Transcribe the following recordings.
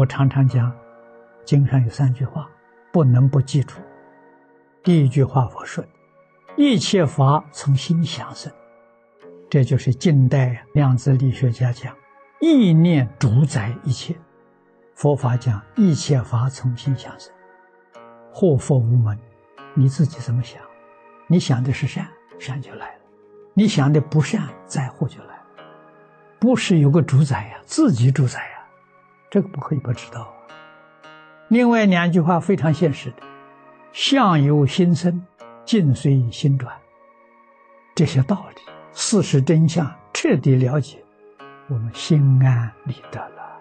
我常常讲，经上有三句话，不能不记住。第一句话我说：“一切法从心想生。”这就是近代量子力学家讲，意念主宰一切。佛法讲，一切法从心想生。祸福无门，你自己怎么想？你想的是善，善就来了；你想的不善，灾祸就来了。不是有个主宰呀，自己主宰，这个不可以不知道。另外两句话非常现实的：相由心生，境随心转。这些道理。事实真相彻底了解，我们心安理得了，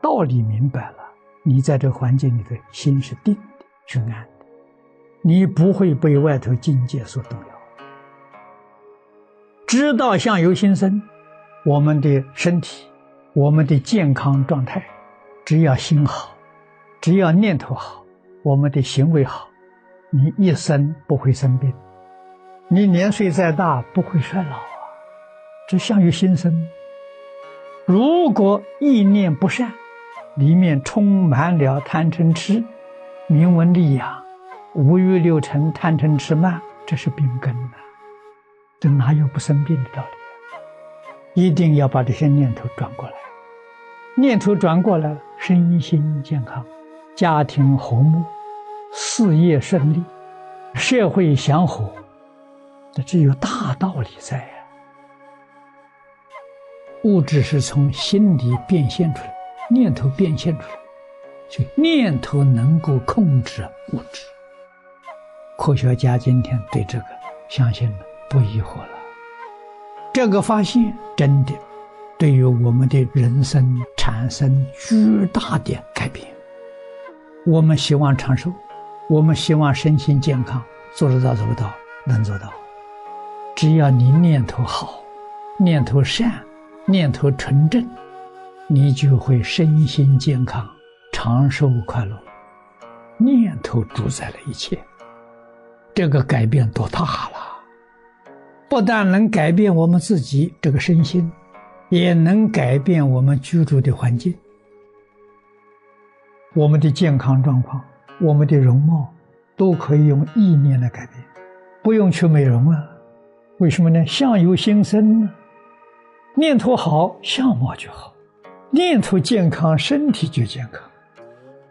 道理明白了，你在这环境里的心是定的、是安的，你不会被外头境界所动摇。知道相由心生，我们的身体、我们的健康状态，只要心好，只要念头好，我们的行为好，你一生不会生病。你年岁再大，不会衰老啊！这相由心生。如果意念不善，里面充满了贪嗔痴、名闻利养、五欲六尘、贪嗔痴慢，这是病根呐！这哪有不生病的道理？一定要把这些念头转过来，念头转过来，身心健康，家庭和睦，事业顺利，社会祥和。这有大道理在呀！物质是从心里变现出来，念头变现出来，所以念头能够控制物质。科学家今天对这个相信了，不疑惑了。这个发现真的对于我们的人生产生巨大的改变。我们希望长寿，我们希望身心健康，做得到做不到？能做到。只要你念头好，念头善，念头纯正，你就会身心健康、长寿快乐。念头主宰了一切，这个改变多大了！不但能改变我们自己这个身心，也能改变我们居住的环境。我们的健康状况，我们的容貌，都可以用意念来改变，不用去美容啊。为什么呢？相由心生呢，念头好，相貌就好；念头健康，身体就健康；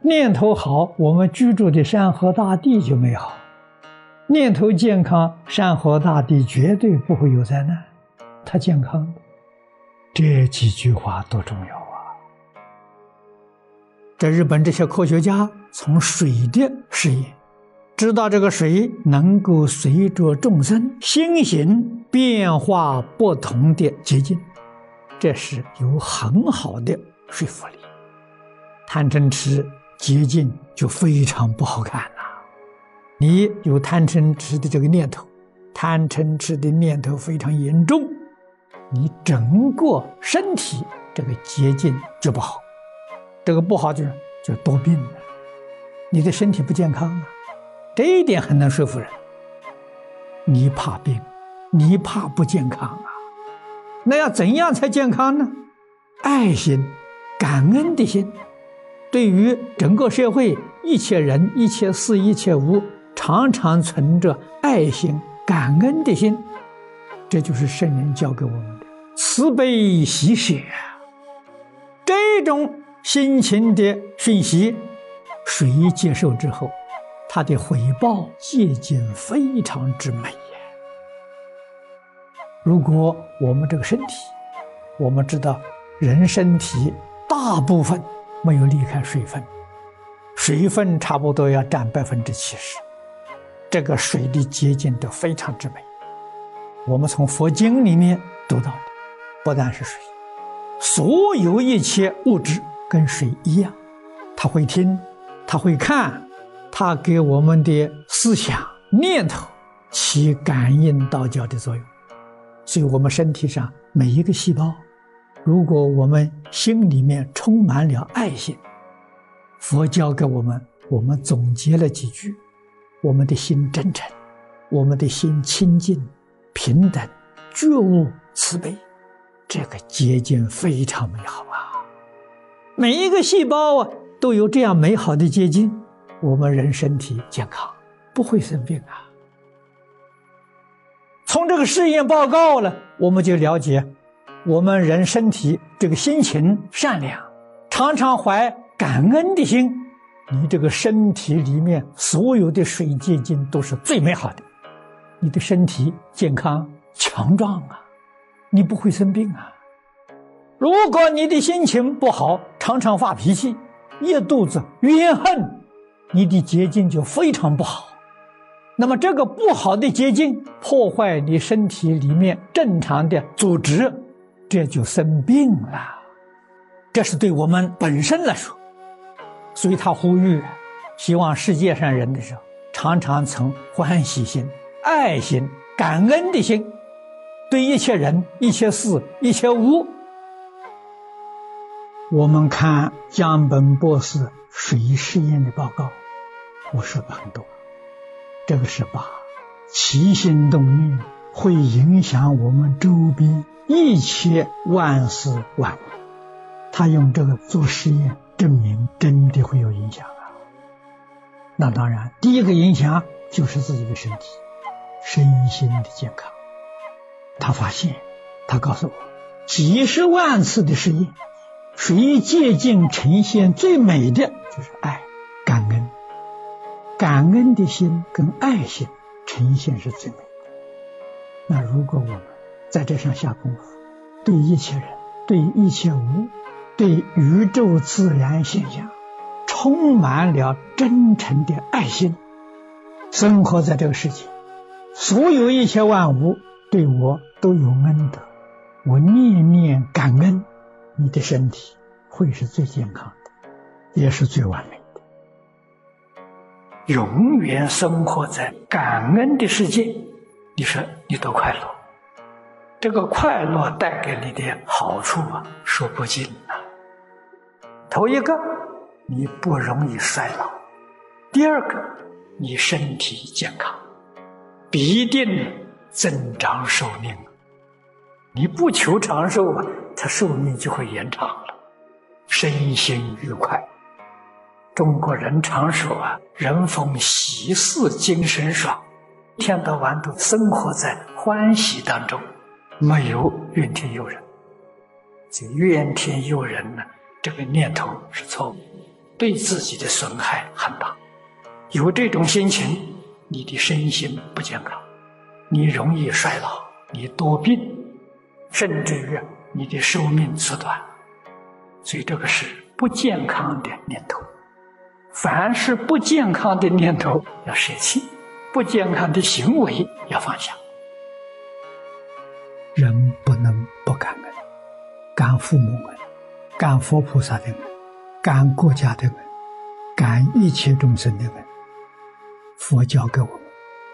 念头好，我们居住的山河大地就美好；念头健康，山河大地绝对不会有灾难，它健康的。这几句话多重要啊！在日本，这些科学家从水的实验。知道这个水能够随着众生心形变化不同的结晶，这是有很好的说服力。贪嗔痴结晶就非常不好看了。你有贪嗔痴的这个念头，贪嗔痴的念头非常严重，你整个身体这个结晶就不好。这个不好就是就多病了，你的身体不健康啊。这一点很能说服人。你怕病，你怕不健康啊？那要怎样才健康呢？爱心、感恩的心，对于整个社会一切人、一切事、一切物，常常存着爱心、感恩的心，这就是圣人教给我们的慈悲喜舍。这种心情的讯息，谁接受之后？他的回报结晶非常之美呀！如果我们这个身体，我们知道人身体大部分没有离开水分，水分差不多要占百分之七十，这个水的结晶都非常之美。我们从佛经里面读到的，不但是水，所有一切物质跟水一样，他会听，他会看。它给我们的思想念头起感应道教的作用，所以我们身体上每一个细胞，如果我们心里面充满了爱心，佛教给我们，我们总结了几句：我们的心真诚，我们的心清净、平等、觉悟、慈悲，这个结晶非常美好啊！每一个细胞啊都有这样美好的结晶，我们人身体健康，不会生病啊。从这个试验报告呢，我们就了解，我们人身体这个心情善良，常常怀感恩的心，你这个身体里面所有的水结晶都是最美好的，你的身体健康强壮啊，你不会生病啊。如果你的心情不好，常常发脾气，一肚子怨恨，你的结晶就非常不好。那么这个不好的结晶破坏你身体里面正常的组织，这就生病了。这是对我们本身来说，所以他呼吁，希望世界上人的时候，常常存欢喜心、爱心、感恩的心，对一切人、一切事、一切物。我们看江本博士水实验的报告，我说的很多。这个是把起心动念会影响我们周边一切万事万物，他用这个做实验证明真的会有影响啊。那当然，第一个影响就是自己的身体、身心的健康。他发现，他告诉我，几十万次的实验，谁接近呈现最美的就是爱、感恩。感恩的心跟爱心呈现是最美的。那如果我们在这上下功夫，对一切人、对一切物、对宇宙自然现象，充满了真诚的爱心，生活在这个世界，所有一切万物对我都有恩德，我念念感恩，你的身体会是最健康的，也是最完美的。永远生活在感恩的世界，你说你多快乐？这个快乐带给你的好处啊，说不尽呐。头一个，你不容易衰老；第二个，你身体健康，必定增长寿命。你不求长寿啊，它寿命就会延长了，身心愉快。中国人常说啊，人逢喜事精神爽，一天到晚都生活在欢喜当中，没有怨天尤人。这怨天尤人呢，这个念头是错误，对自己的损害很大。有这种心情，你的身心不健康，你容易衰老，你多病，甚至于你的寿命缩短。所以这个是不健康的念头。凡是不健康的念头要舍弃，不健康的行为要放下。人不能不感恩，感父母恩，感佛菩萨的恩，感国家的恩，感一切众生的恩。佛教给我们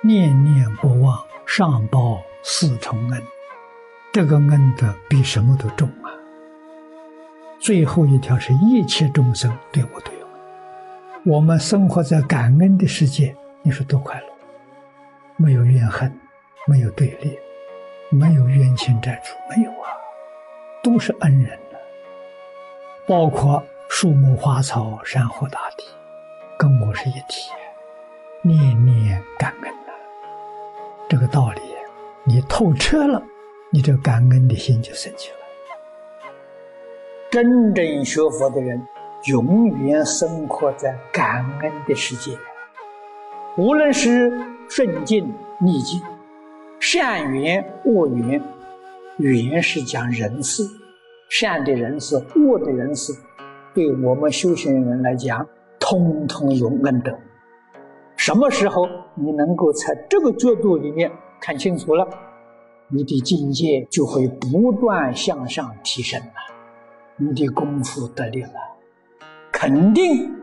念念不忘上报四重恩，这个恩德比什么都重啊！最后一条是一切众生对我都有。我们生活在感恩的世界，你说多快乐？没有怨恨，没有对立，没有冤亲债主，没有啊，都是恩人呢。包括树木花草、山河大地，跟我是一体，念念感恩呐。这个道理你透彻了，你这感恩的心就升起了。真正学佛的人。永远生活在感恩的世界，无论是顺境逆境，善缘恶缘，缘是讲人事，善的人事、恶的人事，对我们修行人来讲，通通有恩德。什么时候你能够在这个角度里面看清楚了，你的境界就会不断向上提升了，你的功夫得力了。肯定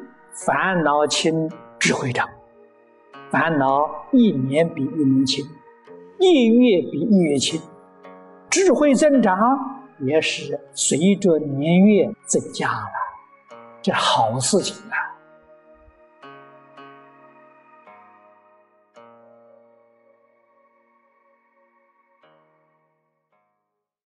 烦恼轻，智慧长。烦恼一年比一年轻，一月比一月轻。智慧增长也是随着年月增加了，这好事情啊。